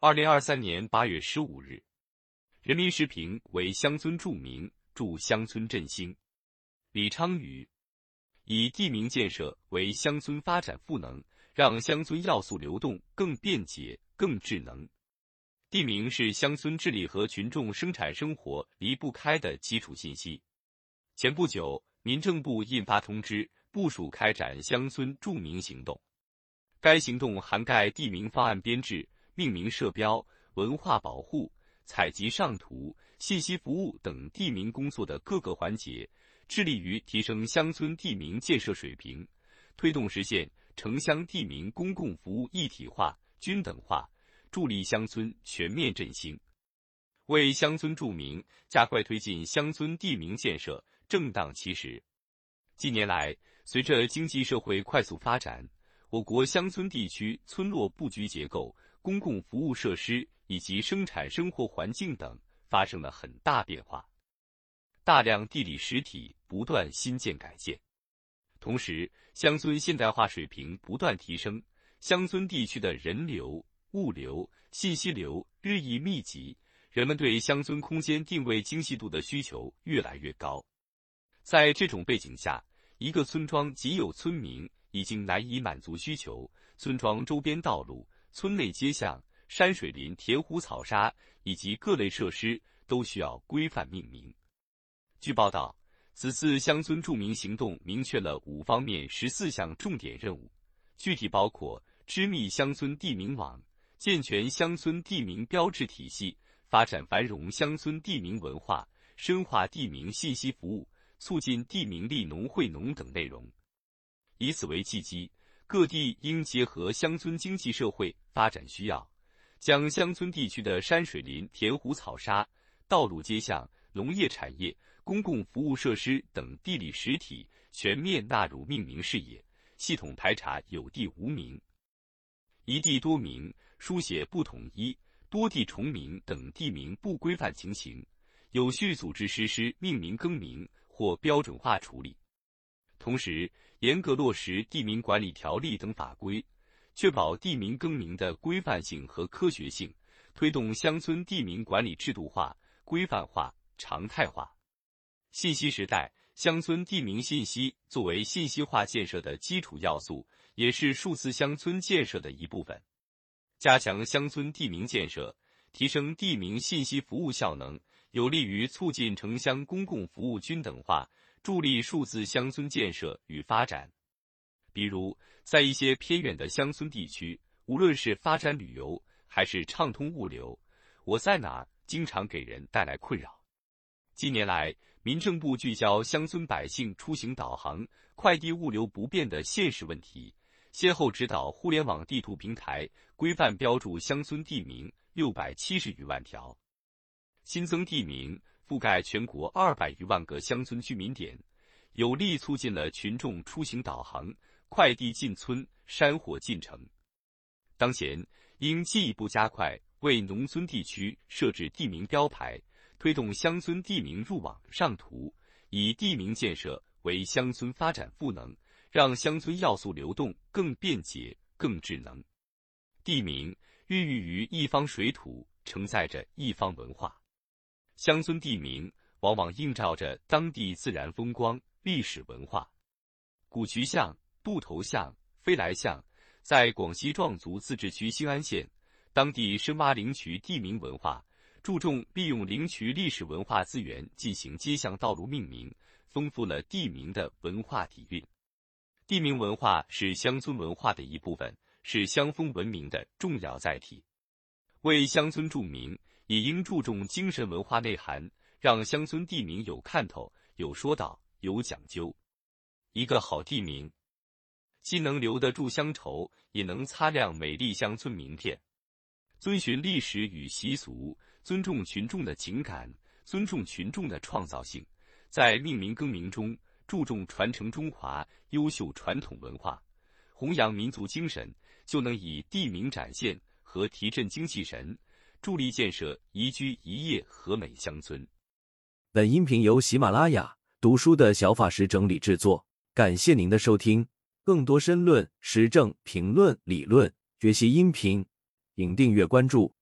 二零二三年八月十五日，人民时评为乡村著名，助乡村振兴。李昌宇以地名建设为乡村发展赋能，让乡村要素流动更便捷、更智能。地名是乡村治理和群众生产生活离不开的基础信息。前不久，民政部印发通知，部署开展乡村著名行动。该行动涵盖地名方案编制。命名设标、文化保护、采集上图、信息服务等地名工作的各个环节，致力于提升乡村地名建设水平，推动实现城乡地名公共服务一体化、均等化，助力乡村全面振兴。为乡村著名，加快推进乡村地名建设正当其时。近年来，随着经济社会快速发展，我国乡村地区村落布局结构。公共服务设施以及生产生活环境等发生了很大变化，大量地理实体不断新建改建，同时乡村现代化水平不断提升，乡村地区的人流、物流、信息流日益密集，人们对乡村空间定位精细度的需求越来越高。在这种背景下，一个村庄仅有村民已经难以满足需求，村庄周边道路。村内街巷、山水林、田湖草沙以及各类设施都需要规范命名。据报道，此次乡村著名行动明确了五方面十四项重点任务，具体包括织密乡村地名网、健全乡村地名标志体系、发展繁荣乡村地名文化、深化地名信息服务、促进地名利农惠农等内容。以此为契机。各地应结合乡村经济社会发展需要，将乡村地区的山水林、田湖草沙、道路街巷、农业产业、公共服务设施等地理实体全面纳入命名视野，系统排查有地无名、一地多名、书写不统一、多地重名等地名不规范情形，有序组织实施命名更名或标准化处理。同时，严格落实地名管理条例等法规，确保地名更名的规范性和科学性，推动乡村地名管理制度化、规范化、常态化。信息时代，乡村地名信息作为信息化建设的基础要素，也是数字乡村建设的一部分。加强乡村地名建设，提升地名信息服务效能，有利于促进城乡公共服务均等化。助力数字乡村建设与发展，比如在一些偏远的乡村地区，无论是发展旅游还是畅通物流，我在哪经常给人带来困扰。近年来，民政部聚焦乡村百姓出行导航、快递物流不便的现实问题，先后指导互联网地图平台规范标注乡村地名六百七十余万条，新增地名。覆盖全国二百余万个乡村居民点，有力促进了群众出行导航、快递进村、山货进城。当前，应进一步加快为农村地区设置地名标牌，推动乡村地名入网上图，以地名建设为乡村发展赋能，让乡村要素流动更便捷、更智能。地名孕育于一方水土，承载着一方文化。乡村地名往往映照着当地自然风光、历史文化。古渠巷、渡头巷、飞来巷，在广西壮族自治区兴安县，当地深挖灵渠地名文化，注重利用灵渠历史文化资源进行街巷道路命名，丰富了地名的文化底蕴。地名文化是乡村文化的一部分，是乡风文明的重要载体。为乡村著名。也应注重精神文化内涵，让乡村地名有看头、有说道、有讲究。一个好地名，既能留得住乡愁，也能擦亮美丽乡村名片。遵循历史与习俗，尊重群众的情感，尊重群众的创造性，在命名更名中注重传承中华优秀传统文化，弘扬民族精神，就能以地名展现和提振精气神。助力建设宜居宜业和美乡村。本音频由喜马拉雅读书的小法师整理制作，感谢您的收听。更多深论、时政评论、理论学习音频，请订阅关注。